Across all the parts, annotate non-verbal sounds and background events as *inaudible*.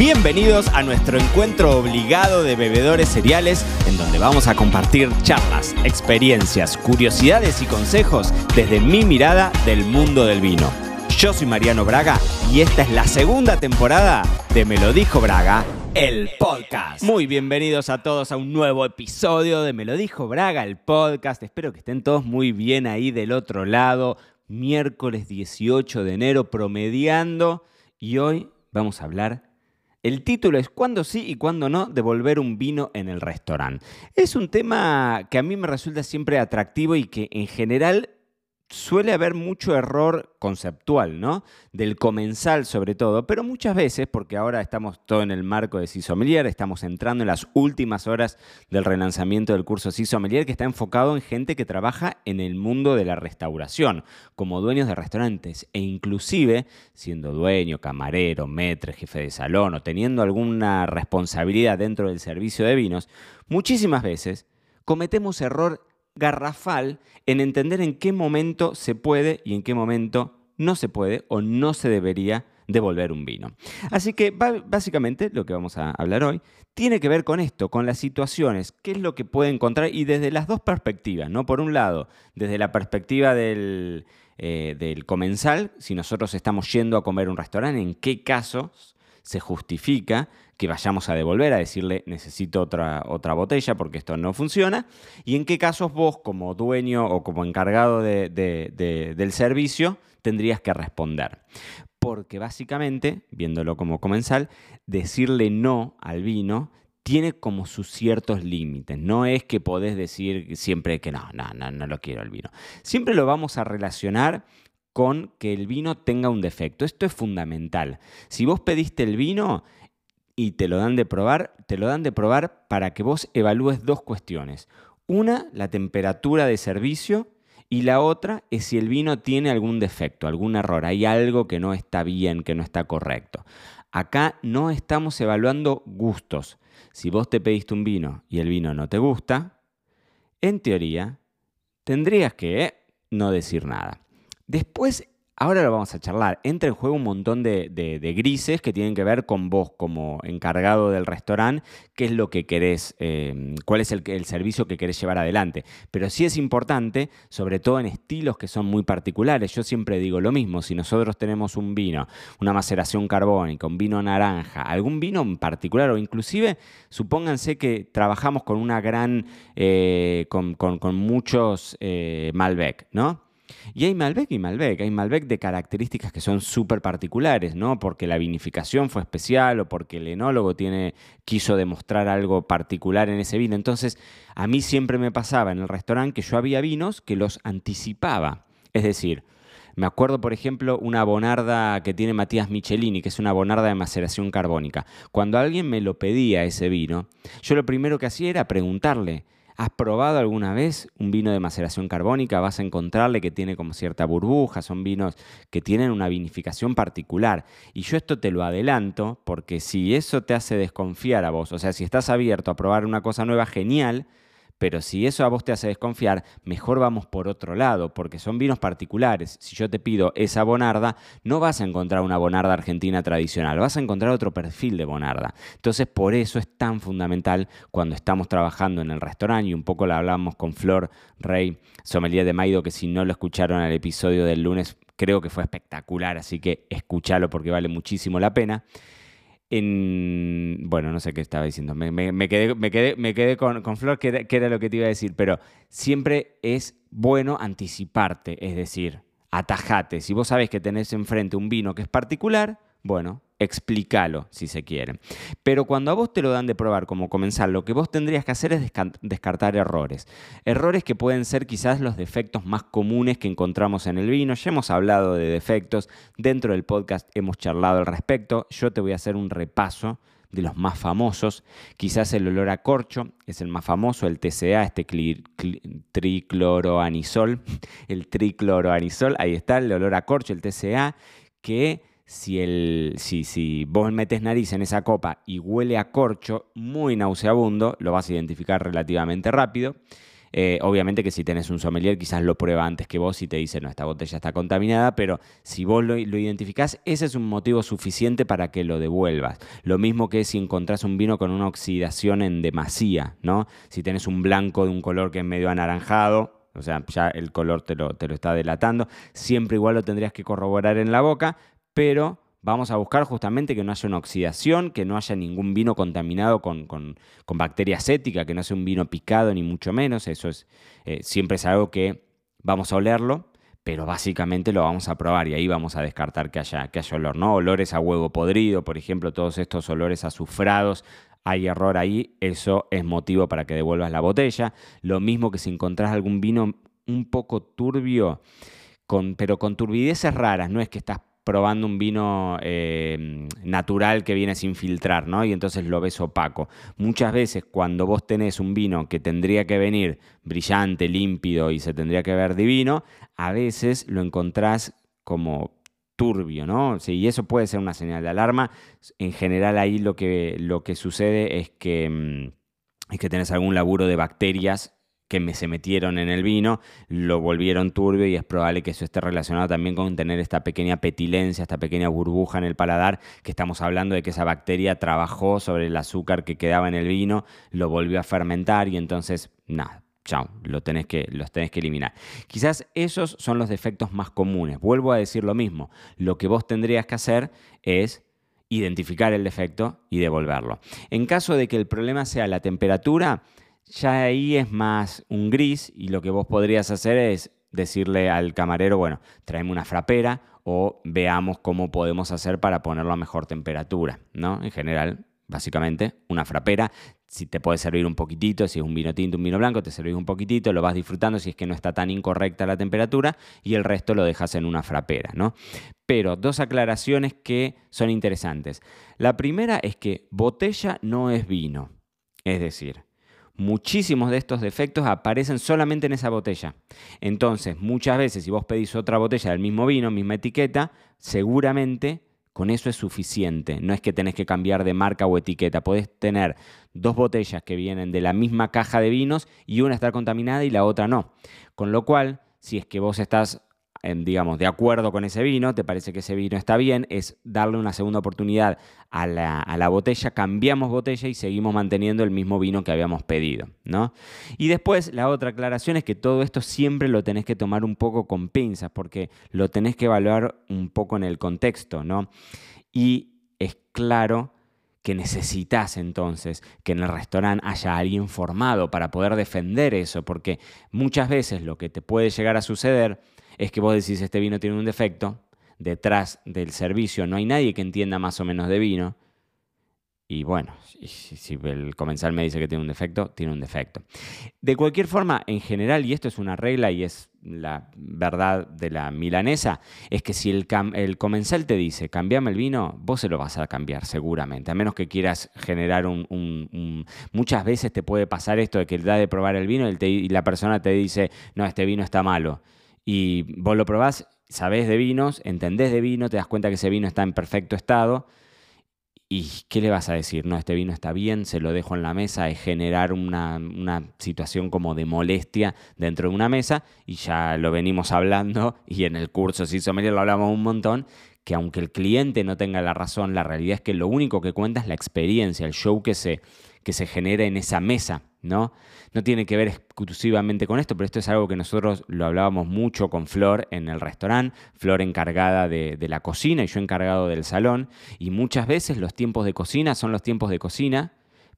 Bienvenidos a nuestro encuentro obligado de bebedores cereales, en donde vamos a compartir charlas, experiencias, curiosidades y consejos desde mi mirada del mundo del vino. Yo soy Mariano Braga y esta es la segunda temporada de Me lo dijo Braga, el podcast. Muy bienvenidos a todos a un nuevo episodio de Me lo dijo Braga, el podcast. Espero que estén todos muy bien ahí del otro lado. Miércoles 18 de enero promediando y hoy vamos a hablar el título es ¿Cuándo sí y cuándo no devolver un vino en el restaurante? Es un tema que a mí me resulta siempre atractivo y que en general suele haber mucho error conceptual, ¿no? Del comensal sobre todo, pero muchas veces, porque ahora estamos todo en el marco de Cisomelier, estamos entrando en las últimas horas del relanzamiento del curso Cisomelier que está enfocado en gente que trabaja en el mundo de la restauración, como dueños de restaurantes e inclusive siendo dueño, camarero, metre, jefe de salón o teniendo alguna responsabilidad dentro del servicio de vinos, muchísimas veces cometemos error garrafal en entender en qué momento se puede y en qué momento no se puede o no se debería devolver un vino. Así que básicamente lo que vamos a hablar hoy tiene que ver con esto, con las situaciones, qué es lo que puede encontrar y desde las dos perspectivas, ¿no? Por un lado, desde la perspectiva del, eh, del comensal, si nosotros estamos yendo a comer un restaurante, en qué casos se justifica que vayamos a devolver, a decirle necesito otra, otra botella porque esto no funciona, y en qué casos vos como dueño o como encargado del servicio tendrías que responder. Porque básicamente, viéndolo como comensal, decirle no al vino tiene como sus ciertos límites. No es que podés decir siempre que no, no, no, no lo quiero el vino. Siempre lo vamos a relacionar con que el vino tenga un defecto. Esto es fundamental. Si vos pediste el vino y te lo dan de probar, te lo dan de probar para que vos evalúes dos cuestiones. Una, la temperatura de servicio y la otra es si el vino tiene algún defecto, algún error, hay algo que no está bien, que no está correcto. Acá no estamos evaluando gustos. Si vos te pediste un vino y el vino no te gusta, en teoría tendrías que no decir nada. Después Ahora lo vamos a charlar. Entra en juego un montón de, grises que tienen que ver con vos como encargado del restaurante, qué es lo que querés, eh, cuál es el, el, servicio que querés llevar adelante. Pero sí es importante, sobre todo en estilos que son muy particulares. Yo siempre digo lo mismo, si nosotros tenemos un vino, una maceración carbónica, un vino naranja, algún vino en particular, o inclusive supónganse que trabajamos con una gran, eh, con, muchos eh, Malbec, ¿no? Y hay Malbec y Malbec. Hay Malbec de características que son súper particulares, ¿no? Porque la vinificación fue especial o porque el enólogo tiene, quiso demostrar algo particular en ese vino. Entonces, a mí siempre me pasaba en el restaurante que yo había vinos que los anticipaba. Es decir, me acuerdo, por ejemplo, una bonarda que tiene Matías Michelini, que es una bonarda de maceración carbónica. Cuando alguien me lo pedía ese vino, yo lo primero que hacía era preguntarle, ¿Has probado alguna vez un vino de maceración carbónica? Vas a encontrarle que tiene como cierta burbuja, son vinos que tienen una vinificación particular. Y yo esto te lo adelanto porque si eso te hace desconfiar a vos, o sea, si estás abierto a probar una cosa nueva, genial, pero si eso a vos te hace desconfiar, mejor vamos por otro lado, porque son vinos particulares. Si yo te pido esa bonarda, no vas a encontrar una bonarda argentina tradicional, vas a encontrar otro perfil de bonarda. Entonces, por eso es tan fundamental cuando estamos trabajando en el restaurante, y un poco lo hablamos con Flor Rey, sommelier de Maido, que si no lo escucharon al episodio del lunes, creo que fue espectacular, así que escúchalo porque vale muchísimo la pena bueno, no sé qué estaba diciendo, me, quedé, me quedé, me quedé con, Flor, que era, lo que te iba a decir, pero siempre es bueno anticiparte, es decir, atajate. Si vos sabés que tenés enfrente un vino que es particular, bueno, explícalo si se quiere. Pero cuando a vos te lo dan de probar como comenzar, lo que vos tendrías que hacer es descartar errores. Errores que pueden ser quizás los defectos más comunes que encontramos en el vino. Ya hemos hablado de defectos, dentro del podcast hemos charlado al respecto. Yo te voy a hacer un repaso de los más famosos. Quizás el olor a corcho es el más famoso, el TCA, este tricloroanisol, *laughs* el tricloroanisol, ahí está el olor a corcho, el TCA, que si, el, si, si vos metes nariz en esa copa y huele a corcho muy nauseabundo, lo vas a identificar relativamente rápido. Eh, obviamente que si tenés un sommelier quizás lo prueba antes que vos y te dice, no, esta botella está contaminada, pero si vos lo, lo identificás, ese es un motivo suficiente para que lo devuelvas. Lo mismo que si encontrás un vino con una oxidación en demasía, ¿no? Si tenés un blanco de un color que es medio anaranjado, o sea, ya el color te lo, te lo está delatando, siempre igual lo tendrías que corroborar en la boca, pero vamos a buscar justamente que no haya una oxidación, que no haya ningún vino contaminado con, con, acética, que no sea un vino picado ni mucho menos. Eso es, eh, siempre es algo que vamos a olerlo, pero básicamente lo vamos a probar y ahí vamos a descartar que haya, que haya olor, ¿no? Olores a huevo podrido, por ejemplo, todos estos olores azufrados. Hay error ahí, eso es motivo para que devuelvas la botella. Lo mismo que si encontrás algún vino un poco turbio, con, pero con turbideces raras, no es que estás probando un vino eh, natural que viene sin filtrar, ¿no? Y entonces lo ves opaco. Muchas veces cuando vos tenés un vino que tendría que venir brillante, límpido y se tendría que ver divino, a veces lo encontrás como turbio, ¿no? Y eso puede ser una señal de alarma. En general ahí lo que, lo que sucede es que, mm, es que tenés algún laburo de bacterias que me, se metieron en el vino, lo volvieron turbio y es probable que eso esté relacionado también con tener esta pequeña petilencia, esta pequeña burbuja en el paladar, que estamos hablando de que esa bacteria trabajó sobre el azúcar que quedaba en el vino, lo volvió a fermentar y entonces, nada, chao, lo tenés que, los tenés que eliminar. Quizás esos son los defectos más comunes. Vuelvo a decir lo mismo, lo que vos tendrías que hacer es identificar el defecto y devolverlo. En caso de que el problema sea la temperatura, ya ahí es más un gris y lo que vos podrías hacer es decirle al camarero, bueno, tráeme una frapera o veamos cómo podemos hacer para ponerlo a mejor temperatura, ¿no? En general, básicamente, una frapera. Si te puede servir un poquitito, si es un vino tinto, un vino blanco, te servís un poquitito, lo vas disfrutando si es que no está tan incorrecta la temperatura y el resto lo dejas en una frapera, ¿no? Pero dos aclaraciones que son interesantes. La primera es que botella no es vino. Es decir, muchísimos de estos defectos aparecen solamente en esa botella. Entonces, muchas veces si vos pedís otra botella del mismo vino, misma etiqueta, seguramente con eso es suficiente. No es que tenés que cambiar de marca o etiqueta. Podés tener dos botellas que vienen de la misma caja de vinos y una está contaminada y la otra no. Con lo cual, si es que vos estás digamos, de acuerdo con ese vino, te parece que ese vino está bien, es darle una segunda oportunidad a la, botella, cambiamos botella y seguimos manteniendo el mismo vino que habíamos pedido, ¿no? Y después la otra aclaración es que todo esto siempre lo tenés que tomar un poco con pinzas, porque lo tenés que evaluar un poco en el contexto, ¿no? Y es claro que necesitas entonces que en el restaurante haya alguien formado para poder defender eso, porque muchas veces lo que te puede llegar a suceder es que vos decís, este vino tiene un defecto, detrás del servicio no hay nadie que entienda más o menos de vino, y bueno, si, el comensal me dice que tiene un defecto, tiene un defecto. De cualquier forma, en general, y esto es una regla y es la verdad de la milanesa, es que si el, comensal te dice, cambiame el vino, vos se lo vas a cambiar seguramente, a menos que quieras generar un... Muchas veces te puede pasar esto de que da de probar el vino y la persona te dice, no, este vino está malo y vos lo probás, sabés de vinos, entendés de vino, te das cuenta que ese vino está en perfecto estado. ¿Y qué le vas a decir? No, este vino está bien, se lo dejo en la mesa, es generar una, situación como de molestia dentro de una mesa y ya lo venimos hablando y en el curso si Sommelier lo hablamos un montón, que aunque el cliente no tenga la razón, la realidad es que lo único que cuenta es la experiencia, el show que se, que se genera en esa mesa, ¿no? No tiene que ver exclusivamente con esto, pero esto es algo que nosotros lo hablábamos mucho con Flor en el restaurante, Flor encargada de, la cocina y yo encargado del salón, y muchas veces los tiempos de cocina son los tiempos de cocina,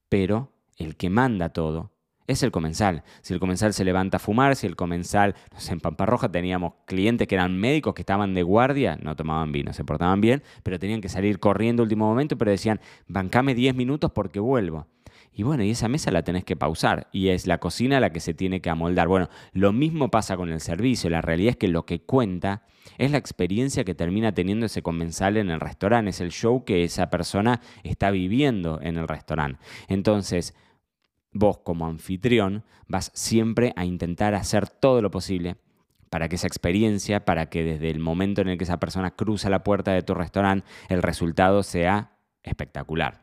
pero el que manda todo es el comensal. Si el comensal se levanta a fumar, si el comensal, no sé, en Pamparroja teníamos clientes que eran médicos que estaban de guardia, no tomaban vino, se portaban bien, pero tenían que salir corriendo último momento, pero decían, bancame 10 minutos porque vuelvo. Y bueno, y esa mesa la tenés que pausar y es la cocina la que se tiene que amoldar. Bueno, lo mismo pasa con el servicio. La realidad es que lo que cuenta es la experiencia que termina teniendo ese comensal en el restaurante, es el show que esa persona está viviendo en el restaurante. Entonces, vos como anfitrión vas siempre a intentar hacer todo lo posible para que esa experiencia, para que desde el momento en el que esa persona cruza la puerta de tu restaurante, el resultado sea espectacular.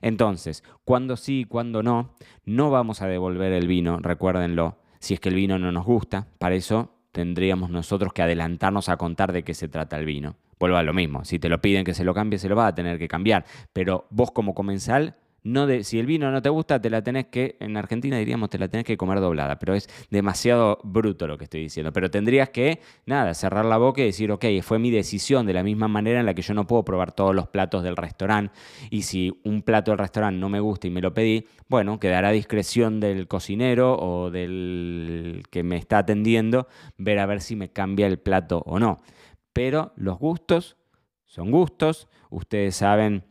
Entonces, cuando sí y cuando no, no vamos a devolver el vino, recuérdenlo. si es que el vino no nos gusta. Para eso tendríamos nosotros que adelantarnos a contar de qué se trata el vino. Vuelvo a lo mismo, si te lo piden que se lo cambie, se lo va a tener que cambiar. Pero vos como comensal no de, si el vino no te gusta, te la tenés que, en Argentina diríamos, te la tenés que comer doblada, pero es demasiado bruto lo que estoy diciendo. Pero tendrías que, nada, cerrar la boca y decir, ok, fue mi decisión, de la misma manera en la que yo no puedo probar todos los platos del restaurante, y si un plato del restaurante no me gusta y me lo pedí, bueno, quedará a discreción del cocinero o del que me está atendiendo ver a ver si me cambia el plato o no. Pero los gustos son gustos, ustedes saben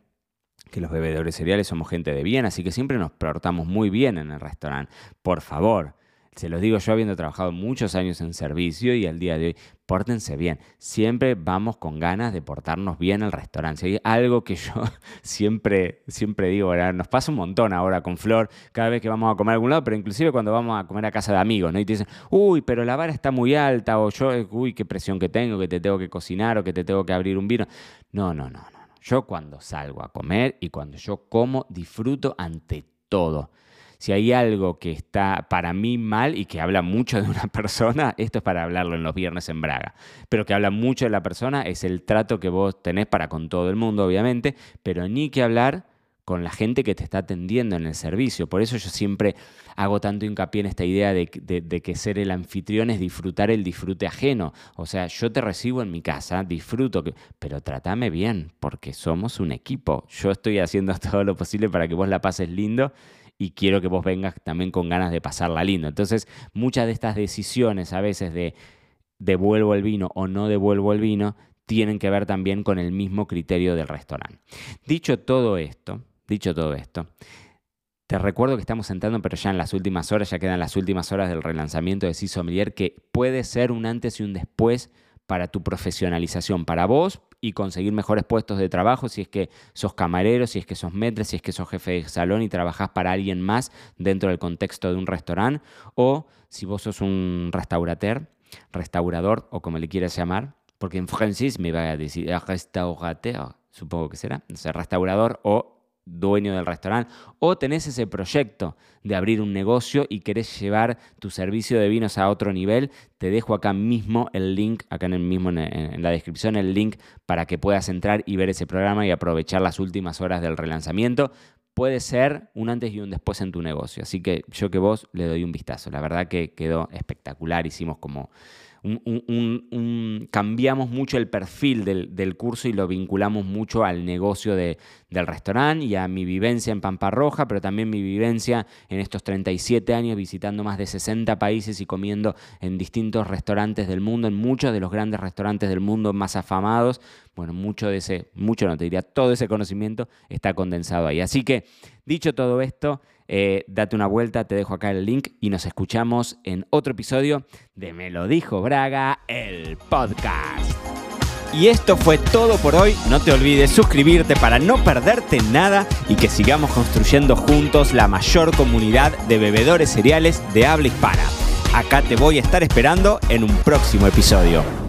que los bebedores cereales somos gente de bien, así que siempre nos portamos muy bien en el restaurante. Por favor, se los digo yo habiendo trabajado muchos años en servicio y al día de hoy, pórtense bien. Siempre vamos con ganas de portarnos bien al restaurante. Si algo que yo *laughs* siempre, siempre digo, nos pasa un montón ahora con Flor, cada vez que vamos a comer a algún lado, pero inclusive cuando vamos a comer a casa de amigos, ¿no? Y te dicen, uy, pero la vara está muy alta, o yo, uy, qué presión que tengo, que te tengo que cocinar, o que te tengo que abrir un vino. No, no, no, no. Yo cuando salgo a comer y cuando yo como, disfruto ante todo. Si hay algo que está para mí mal y que habla mucho de una *laughs* persona, esto es para hablarlo en los viernes en Braga, pero que habla mucho de la persona es el trato que vos tenés para con todo el mundo, obviamente, pero ni que hablar con la gente que te está atendiendo en el servicio. Por eso yo siempre hago tanto hincapié en esta idea de, que ser el anfitrión es disfrutar el disfrute ajeno. O sea, yo te recibo en mi casa, disfruto, pero trátame bien, porque somos un equipo. Yo estoy haciendo *laughs* todo lo posible para que vos la pases lindo y quiero que vos vengas también con ganas de pasarla lindo. Entonces, muchas de estas decisiones a veces de devuelvo el vino o no devuelvo el vino tienen que ver también con el mismo criterio del restaurante. Dicho todo esto, Dicho todo esto, te recuerdo que estamos entrando, pero ya en las últimas horas, ya quedan las últimas horas del relanzamiento de Cisomelier, que puede ser un antes y un después para tu profesionalización, para vos y conseguir mejores puestos de trabajo si es que sos camarero, si es que sos metre, si es que sos jefe de salón y trabajás para alguien más dentro del contexto de un restaurante, o si vos sos un restaurateur, restaurador o como le quieras llamar, porque en *laughs* francés me va a decir restaurateur, supongo que será, o sea, restaurador o dueño del restaurante, o tenés ese proyecto de abrir un negocio y querés llevar tu servicio de vinos a otro nivel, te dejo acá mismo el link, acá en, el mismo, en, la descripción, el link para que puedas entrar y ver ese programa y aprovechar las últimas horas del relanzamiento. Puede ser un antes y un después en tu negocio. Así que yo que vos le doy un vistazo. La verdad que quedó espectacular. Hicimos como cambiamos mucho el perfil del, curso y lo vinculamos mucho al negocio del restaurante y a mi vivencia en Pampa Roja, pero también mi vivencia en estos 37 años visitando más de 60 países y comiendo en distintos restaurantes del mundo, en muchos de los grandes restaurantes del mundo más afamados. Bueno, mucho de ese, mucho no te diría, todo ese conocimiento está condensado ahí. Así que, dicho todo esto, eh, date una vuelta, te dejo acá el link y nos escuchamos en otro episodio de Me lo dijo Braga, el podcast. Y esto fue todo por hoy. No te olvides suscribirte para no perderte nada y que sigamos construyendo juntos la mayor comunidad de bebedores cereales de habla hispana. Acá te voy a estar esperando en un próximo episodio.